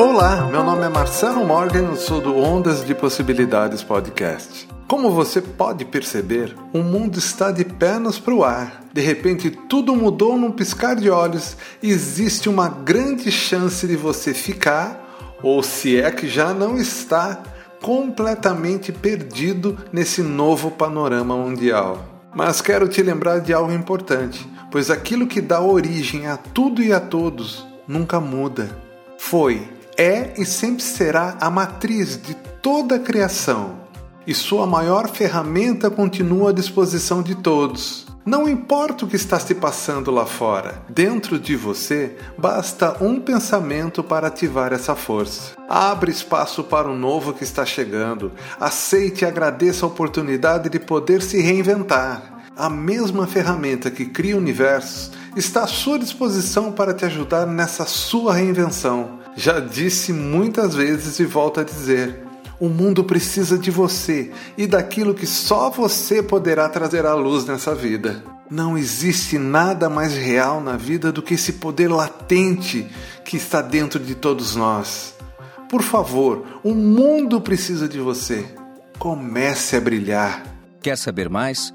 Olá, meu nome é Marcelo Morgan, eu sou do Ondas de Possibilidades Podcast. Como você pode perceber, o mundo está de pernas para o ar. De repente, tudo mudou num piscar de olhos e existe uma grande chance de você ficar, ou se é que já não está, completamente perdido nesse novo panorama mundial. Mas quero te lembrar de algo importante, pois aquilo que dá origem a tudo e a todos nunca muda. Foi é e sempre será a matriz de toda a criação, e sua maior ferramenta continua à disposição de todos. Não importa o que está se passando lá fora, dentro de você basta um pensamento para ativar essa força. Abre espaço para o novo que está chegando, aceite e agradeça a oportunidade de poder se reinventar. A mesma ferramenta que cria universos está à sua disposição para te ajudar nessa sua reinvenção. Já disse muitas vezes e volto a dizer: o mundo precisa de você e daquilo que só você poderá trazer à luz nessa vida. Não existe nada mais real na vida do que esse poder latente que está dentro de todos nós. Por favor, o mundo precisa de você. Comece a brilhar. Quer saber mais?